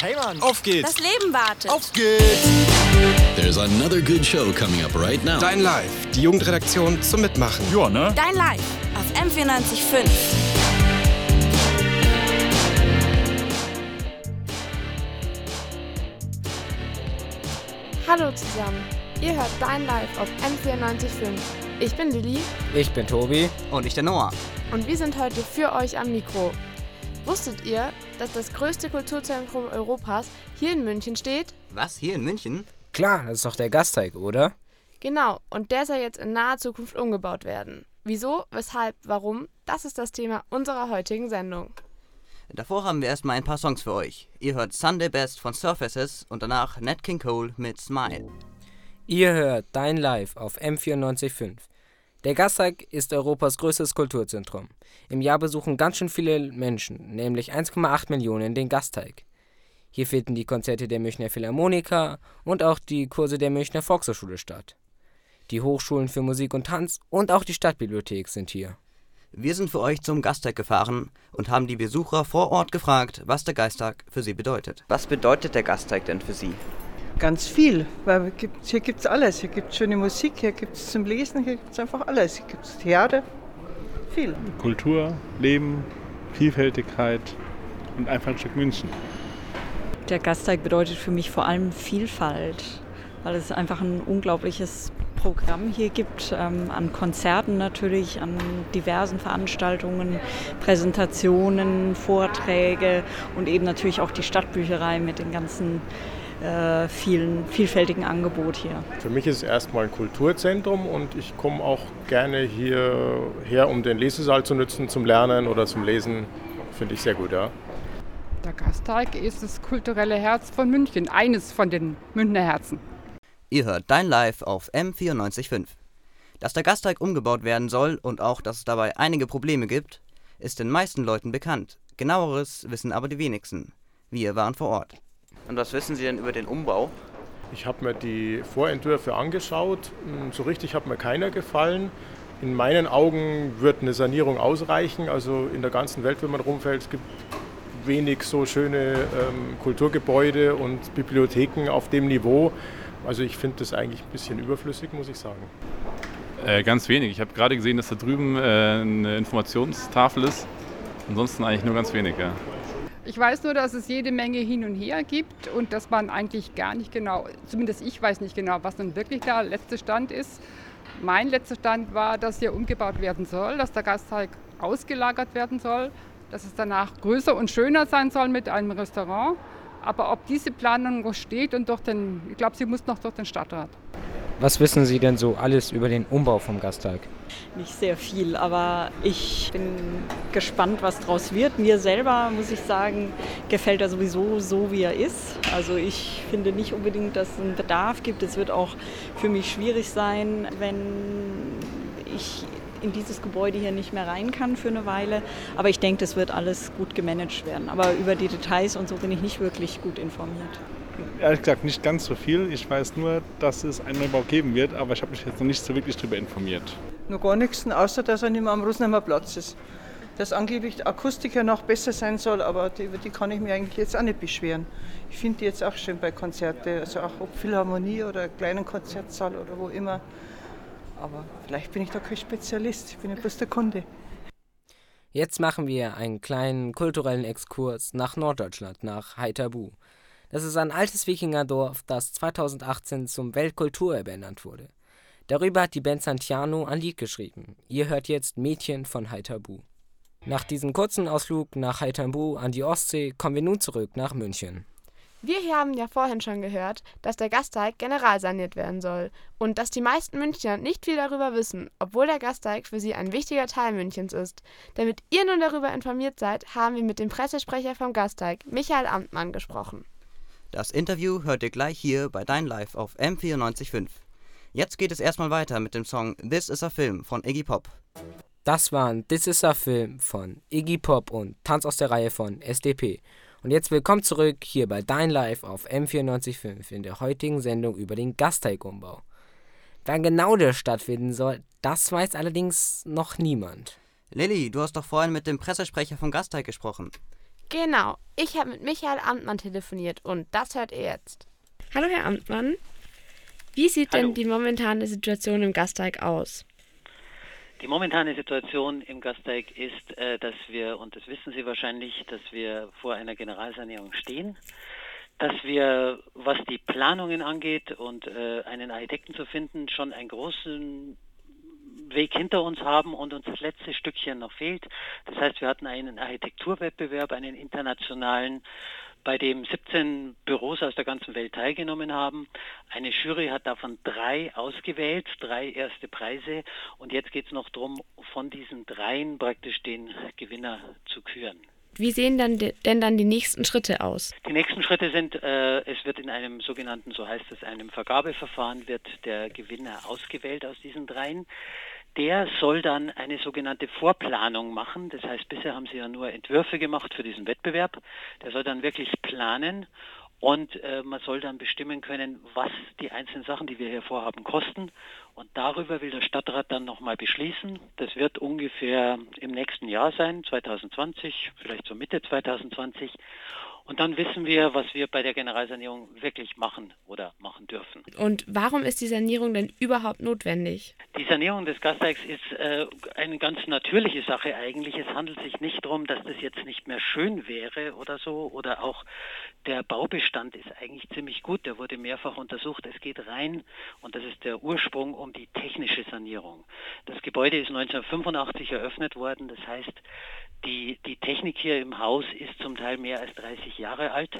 Hey Mann, Auf geht's! Das Leben wartet. Auf geht's! There's another good show coming up right now. Dein Live, die Jugendredaktion zum Mitmachen. Ja, ne? Dein Live auf M945. Hallo zusammen, ihr hört Dein Live auf M945. Ich bin Lilly Ich bin Tobi. Und ich der Noah. und wir sind heute für euch am Mikro. Wusstet ihr, dass das größte Kulturzentrum Europas hier in München steht? Was, hier in München? Klar, das ist doch der Gasteig, oder? Genau, und der soll jetzt in naher Zukunft umgebaut werden. Wieso, weshalb, warum? Das ist das Thema unserer heutigen Sendung. Davor haben wir erstmal ein paar Songs für euch. Ihr hört Sunday Best von Surfaces und danach Nat King Cole mit Smile. Ihr hört Dein Live auf M945. Der Gasteig ist Europas größtes Kulturzentrum. Im Jahr besuchen ganz schön viele Menschen, nämlich 1,8 Millionen, den Gasteig. Hier finden die Konzerte der Münchner Philharmoniker und auch die Kurse der Münchner Volkshochschule statt. Die Hochschulen für Musik und Tanz und auch die Stadtbibliothek sind hier. Wir sind für euch zum Gasteig gefahren und haben die Besucher vor Ort gefragt, was der Geistag für sie bedeutet. Was bedeutet der Gasteig denn für sie? Ganz viel, weil hier gibt es alles. Hier gibt es schöne Musik, hier gibt es zum Lesen, hier gibt es einfach alles. Hier gibt es Theater, viel. Kultur, Leben, Vielfältigkeit und einfach ein Stück München. Der Gasteig bedeutet für mich vor allem Vielfalt, weil es einfach ein unglaubliches Programm hier gibt, ähm, an Konzerten natürlich, an diversen Veranstaltungen, Präsentationen, Vorträge und eben natürlich auch die Stadtbücherei mit dem ganzen äh, vielen, vielfältigen Angebot hier. Für mich ist es erstmal ein Kulturzentrum und ich komme auch gerne hierher, um den Lesesaal zu nutzen, zum Lernen oder zum Lesen. Finde ich sehr gut, ja. Der Gasteig ist das kulturelle Herz von München, eines von den Münchner Herzen. Ihr hört Dein Live auf M945. Dass der Gasteig umgebaut werden soll und auch, dass es dabei einige Probleme gibt, ist den meisten Leuten bekannt. Genaueres wissen aber die wenigsten. Wir waren vor Ort. Und was wissen Sie denn über den Umbau? Ich habe mir die Vorentwürfe angeschaut. Hm, So richtig hat mir keiner gefallen. In meinen Augen wird eine Sanierung ausreichen. Also in der ganzen Welt, wenn man rumfällt, es gibt wenig so schöne ähm, Kulturgebäude und Bibliotheken auf dem Niveau. Also ich finde das eigentlich ein bisschen überflüssig, muss ich sagen. Äh, ganz wenig. Ich habe gerade gesehen, dass da drüben äh, eine Informationstafel ist. Ansonsten eigentlich nur ganz wenig, ja. Ich weiß nur, dass es jede Menge hin und her gibt und dass man eigentlich gar nicht genau, zumindest ich weiß nicht genau, was nun wirklich der letzte Stand ist. Mein letzter Stand war, dass hier umgebaut werden soll, dass der Gasteig ausgelagert werden soll, dass es danach größer und schöner sein soll mit einem Restaurant. Aber ob diese Planung noch steht und durch den, ich glaube, sie muss noch durch den Stadtrat. Was wissen Sie denn so alles über den Umbau vom Gasteig? Nicht sehr viel, aber ich bin gespannt, was draus wird. Mir selber, muss ich sagen, gefällt er sowieso so, wie er ist. Also ich finde nicht unbedingt, dass es einen Bedarf gibt. Es wird auch für mich schwierig sein, wenn ich in dieses Gebäude hier nicht mehr rein kann für eine Weile. Aber ich denke, das wird alles gut gemanagt werden. Aber über die Details und so bin ich nicht wirklich gut informiert. Ehrlich gesagt nicht ganz so viel. Ich weiß nur, dass es einen Neubau geben wird, aber ich habe mich jetzt noch nicht so wirklich darüber informiert. Nur gar nichts, außer dass er nicht mehr am Rosenheimer Platz ist. Dass angeblich die Akustik ja noch besser sein soll, aber die, über die kann ich mir eigentlich jetzt auch nicht beschweren. Ich finde die jetzt auch schön bei Konzerten, also auch ob Philharmonie oder kleinen Konzertsaal oder wo immer. Aber vielleicht bin ich da kein Spezialist, ich bin ja bloß der Kunde. Jetzt machen wir einen kleinen kulturellen Exkurs nach Norddeutschland, nach Haithabu. Das ist ein altes Wikingerdorf, das 2018 zum Weltkulturerbe ernannt wurde. Darüber hat die Band Santiano ein Lied geschrieben. Ihr hört jetzt Mädchen von Haithabu. Nach diesem kurzen Ausflug nach Haithabu an die Ostsee kommen wir nun zurück nach München. Wir hier haben ja vorhin schon gehört, dass der Gasteig generalsaniert werden soll und dass die meisten Münchner nicht viel darüber wissen, obwohl der Gasteig für sie ein wichtiger Teil Münchens ist. Damit ihr nun darüber informiert seid, haben wir mit dem Pressesprecher vom Gasteig, Michael Amtmann, gesprochen. Das Interview hört ihr gleich hier bei Dein Live auf M945. Jetzt geht es erstmal weiter mit dem Song This is a Film von Iggy Pop. Das waren This is a Film von Iggy Pop und Tanz aus der Reihe von SDP. Und jetzt willkommen zurück hier bei Dein Live auf M945 in der heutigen Sendung über den Gasteigumbau. Wann genau der stattfinden soll, das weiß allerdings noch niemand. Lilly, du hast doch vorhin mit dem Pressesprecher vom Gasteig gesprochen. Genau, ich habe mit Michael Amtmann telefoniert und das hört ihr jetzt. Hallo Herr Amtmann, wie sieht Hallo. denn die momentane Situation im Gasteig aus? Die momentane Situation im Gasteig ist, äh, dass wir, und das wissen Sie wahrscheinlich, dass wir vor einer Generalsanierung stehen, dass wir, was die Planungen angeht und äh, einen Architekten zu finden, schon einen großen Weg hinter uns haben und uns das letzte Stückchen noch fehlt. Das heißt, wir hatten einen Architekturwettbewerb, einen internationalen, bei dem 17 Büros aus der ganzen Welt teilgenommen haben. Eine Jury hat davon drei ausgewählt, drei erste Preise. Und jetzt geht es noch darum, von diesen dreien praktisch den Gewinner zu küren. Wie sehen dann de- denn dann die nächsten Schritte aus? Die nächsten Schritte sind, äh, es wird in einem sogenannten, so heißt es, einem Vergabeverfahren wird der Gewinner ausgewählt aus diesen dreien. Der soll dann eine sogenannte Vorplanung machen. Das heißt, bisher haben sie ja nur Entwürfe gemacht für diesen Wettbewerb. Der soll dann wirklich planen und äh, man soll dann bestimmen können, was die einzelnen Sachen, die wir hier vorhaben, kosten. Und darüber will der Stadtrat dann nochmal beschließen. Das wird ungefähr im nächsten Jahr sein, 2020, vielleicht so Mitte 2020. Und dann wissen wir, was wir bei der Generalsanierung wirklich machen oder machen dürfen. Und warum ist die Sanierung denn überhaupt notwendig? Die Sanierung des Gasteigs ist äh, eine ganz natürliche Sache eigentlich. Es handelt sich nicht darum, dass das jetzt nicht mehr schön wäre oder so. Oder auch der Baubestand ist eigentlich ziemlich gut. Der wurde mehrfach untersucht. Es geht rein, und das ist der Ursprung, um die technische Sanierung. Das Gebäude ist 1985 eröffnet worden. Das heißt, die, die Technik hier im Haus ist zum Teil mehr als 30 Jahre alt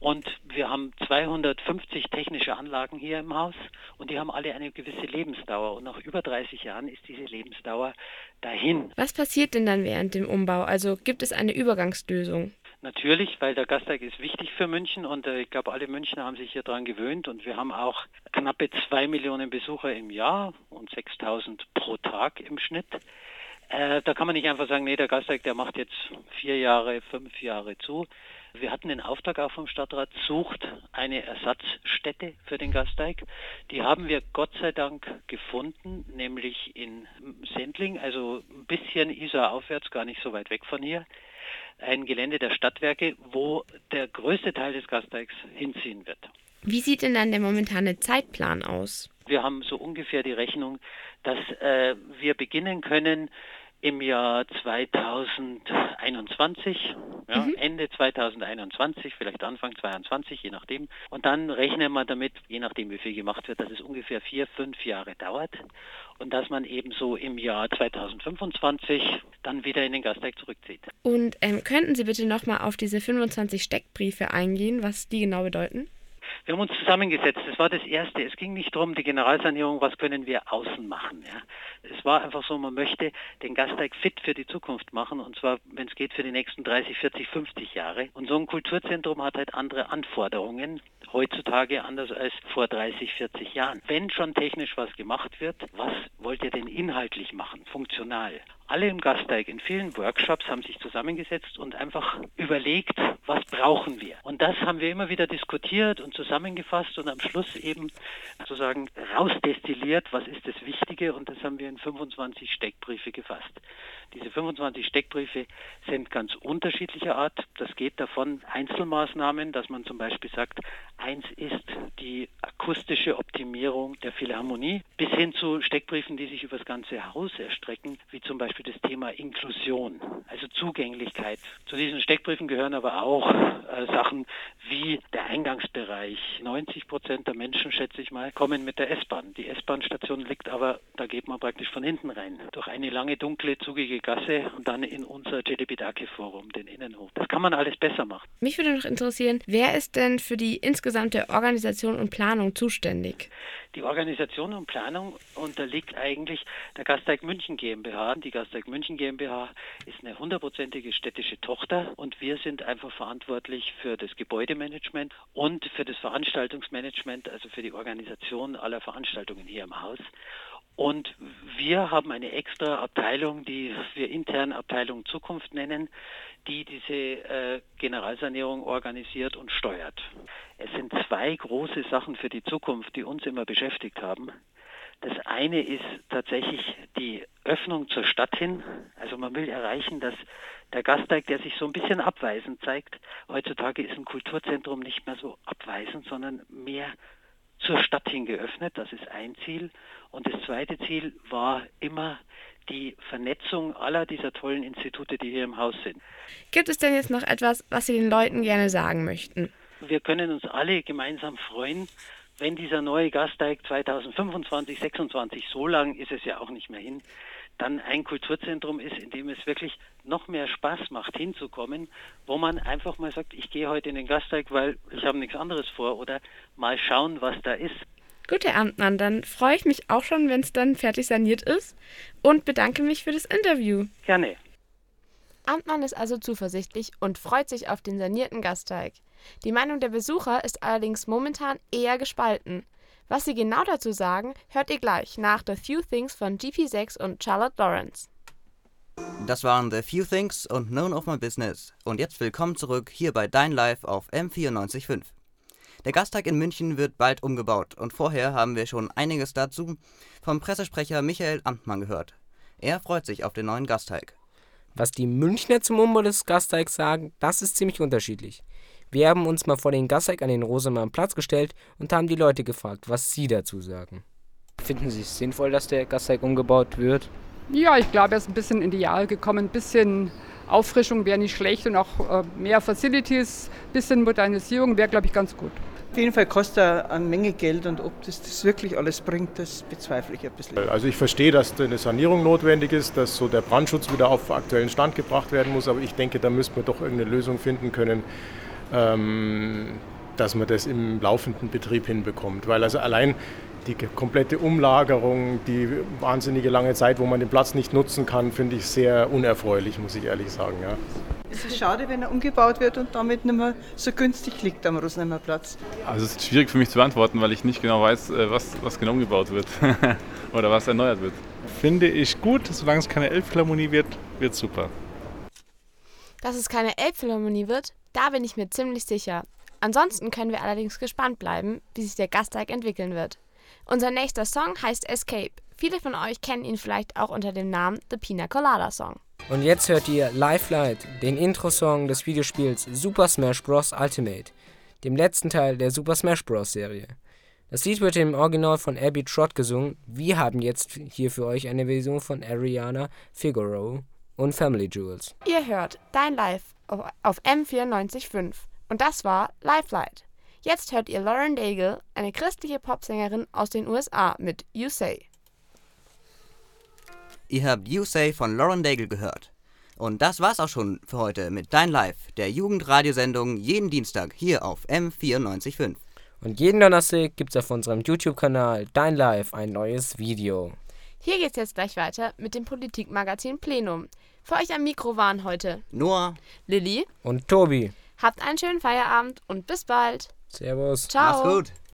und wir haben 250 technische Anlagen hier im Haus und die haben alle eine gewisse Lebensdauer und nach über 30 Jahren ist diese Lebensdauer dahin. Was passiert denn dann während dem Umbau? Also gibt es eine Übergangslösung? Natürlich, weil der Gasteig ist wichtig für München und äh, ich glaube, alle Münchner haben sich hier dran gewöhnt und wir haben auch knappe zwei Millionen Besucher im Jahr und 6000 pro Tag im Schnitt. Äh, da kann man nicht einfach sagen, nee, der Gasteig, der macht jetzt vier Jahre, fünf Jahre zu. Wir hatten den Auftrag auch vom Stadtrat, sucht eine Ersatzstätte für den Gasteig. Die haben wir Gott sei Dank gefunden, nämlich in Sendling, also ein bisschen Isar aufwärts, gar nicht so weit weg von hier. Ein Gelände der Stadtwerke, wo der größte Teil des Gasteigs hinziehen wird. Wie sieht denn dann der momentane Zeitplan aus? Wir haben so ungefähr die Rechnung, dass äh, wir beginnen können im Jahr 2021, ja, Mhm. Ende 2021, vielleicht Anfang 2022, je nachdem. Und dann rechnen wir damit, je nachdem wie viel gemacht wird, dass es ungefähr vier, fünf Jahre dauert und dass man eben so im Jahr 2025 dann wieder in den Gasteig zurückzieht. Und ähm, könnten Sie bitte nochmal auf diese 25 Steckbriefe eingehen, was die genau bedeuten? Wir haben uns zusammengesetzt. Das war das Erste. Es ging nicht darum, die Generalsanierung, was können wir außen machen. Ja. Es war einfach so, man möchte den Gasteig fit für die Zukunft machen und zwar, wenn es geht, für die nächsten 30, 40, 50 Jahre. Und so ein Kulturzentrum hat halt andere Anforderungen. Heutzutage anders als vor 30, 40 Jahren. Wenn schon technisch was gemacht wird, was wollt ihr denn inhaltlich machen, funktional? Alle im Gasteig in vielen Workshops haben sich zusammengesetzt und einfach überlegt, was brauchen wir. Und das haben wir immer wieder diskutiert und zusammengefasst und am Schluss eben sozusagen rausdestilliert, was ist das Wichtige und das haben wir in 25 Steckbriefe gefasst. Diese 25 Steckbriefe sind ganz unterschiedlicher Art. Das geht davon Einzelmaßnahmen, dass man zum Beispiel sagt, eins ist die akustische Optimierung der Philharmonie, bis hin zu Steckbriefen, die sich über das ganze Haus erstrecken, wie zum Beispiel das Thema Inklusion, also Zugänglichkeit. Zu diesen Steckbriefen gehören aber auch äh, Sachen wie der Eingangsbereich. 90 Prozent der Menschen, schätze ich mal, kommen mit der S-Bahn. Die S-Bahn-Station liegt aber, da geht man praktisch von hinten rein, durch eine lange, dunkle, zugige Gasse und dann in unser Jedebidake-Forum, den Innenhof. Das kann man alles besser machen. Mich würde noch interessieren, wer ist denn für die insgesamte Organisation und Planung zuständig? Die Organisation und Planung unterliegt eigentlich der Gasteig München GmbH. Die Gasteig München GmbH ist eine hundertprozentige städtische Tochter und wir sind einfach verantwortlich für das Gebäudemanagement und für das Veranstaltungsmanagement, also für die Organisation aller Veranstaltungen hier im Haus. Und wir haben eine extra Abteilung, die wir intern Abteilung Zukunft nennen, die diese äh, Generalsanierung organisiert und steuert. Es sind zwei große Sachen für die Zukunft, die uns immer beschäftigt haben. Das eine ist tatsächlich die Öffnung zur Stadt hin. Also man will erreichen, dass der Gasteig, der sich so ein bisschen abweisend zeigt. Heutzutage ist ein Kulturzentrum nicht mehr so abweisend, sondern mehr zur Stadt hin geöffnet. Das ist ein Ziel. Und das zweite Ziel war immer die Vernetzung aller dieser tollen Institute, die hier im Haus sind. Gibt es denn jetzt noch etwas, was Sie den Leuten gerne sagen möchten? Wir können uns alle gemeinsam freuen, wenn dieser neue Gasteig 2025, 26, so lang ist es ja auch nicht mehr hin, dann ein Kulturzentrum ist, in dem es wirklich noch mehr Spaß macht, hinzukommen, wo man einfach mal sagt, ich gehe heute in den Gasteig, weil ich habe nichts anderes vor oder mal schauen, was da ist. Gut, Herr Amtmann, dann freue ich mich auch schon, wenn es dann fertig saniert ist und bedanke mich für das Interview. Gerne. Amtmann ist also zuversichtlich und freut sich auf den sanierten Gasteig. Die Meinung der Besucher ist allerdings momentan eher gespalten. Was sie genau dazu sagen, hört ihr gleich nach The Few Things von GP6 und Charlotte Lawrence. Das waren The Few Things und None of My Business. Und jetzt willkommen zurück hier bei Dein Live auf M945. Der Gasteig in München wird bald umgebaut und vorher haben wir schon einiges dazu vom Pressesprecher Michael Amtmann gehört. Er freut sich auf den neuen Gasteig. Was die Münchner zum Umbau des Gasteigs sagen, das ist ziemlich unterschiedlich. Wir haben uns mal vor den Gasteig an den Rosemann Platz gestellt und haben die Leute gefragt, was sie dazu sagen. Finden Sie es sinnvoll, dass der Gasteig umgebaut wird? Ja, ich glaube, er ist ein bisschen in die Jahre gekommen. Ein bisschen Auffrischung wäre nicht schlecht und auch äh, mehr Facilities, ein bisschen Modernisierung wäre, glaube ich, ganz gut. Auf jeden Fall kostet er eine Menge Geld und ob das, das wirklich alles bringt, das bezweifle ich ein bisschen. Also ich verstehe, dass eine Sanierung notwendig ist, dass so der Brandschutz wieder auf aktuellen Stand gebracht werden muss, aber ich denke, da müsste man doch irgendeine Lösung finden können, dass man das im laufenden Betrieb hinbekommt. Weil also allein die komplette Umlagerung, die wahnsinnige lange Zeit, wo man den Platz nicht nutzen kann, finde ich sehr unerfreulich, muss ich ehrlich sagen. Ja. Es ist schade, wenn er umgebaut wird und damit nicht mehr so günstig liegt am Rosenheimer Platz. Also es ist schwierig für mich zu beantworten, weil ich nicht genau weiß, äh, was, was genau umgebaut wird oder was erneuert wird. Finde ich gut, solange es keine Elbphilharmonie wird, wird super. Dass es keine Elbphilharmonie wird, da bin ich mir ziemlich sicher. Ansonsten können wir allerdings gespannt bleiben, wie sich der Gasteig entwickeln wird. Unser nächster Song heißt Escape. Viele von euch kennen ihn vielleicht auch unter dem Namen The Pina Colada Song. Und jetzt hört ihr Life Light, den Intro-Song des Videospiels Super Smash Bros. Ultimate, dem letzten Teil der Super Smash Bros. Serie. Das Lied wird im Original von Abby Trott gesungen. Wir haben jetzt hier für euch eine Version von Ariana Figaro und Family Jewels. Ihr hört Dein Live auf M945 und das war Life Light. Jetzt hört ihr Lauren Daigle, eine christliche Popsängerin aus den USA mit You Say. Ihr habt You Say von Lauren Daigle gehört. Und das war's auch schon für heute mit Dein Live, der Jugendradiosendung jeden Dienstag hier auf M945. Und jeden Donnerstag gibt's auf unserem YouTube-Kanal Dein Live ein neues Video. Hier geht's jetzt gleich weiter mit dem Politikmagazin Plenum. Für euch am Mikro waren heute Noah, Lilly und Tobi. Habt einen schönen Feierabend und bis bald. Servus. Ciao. Mach's gut.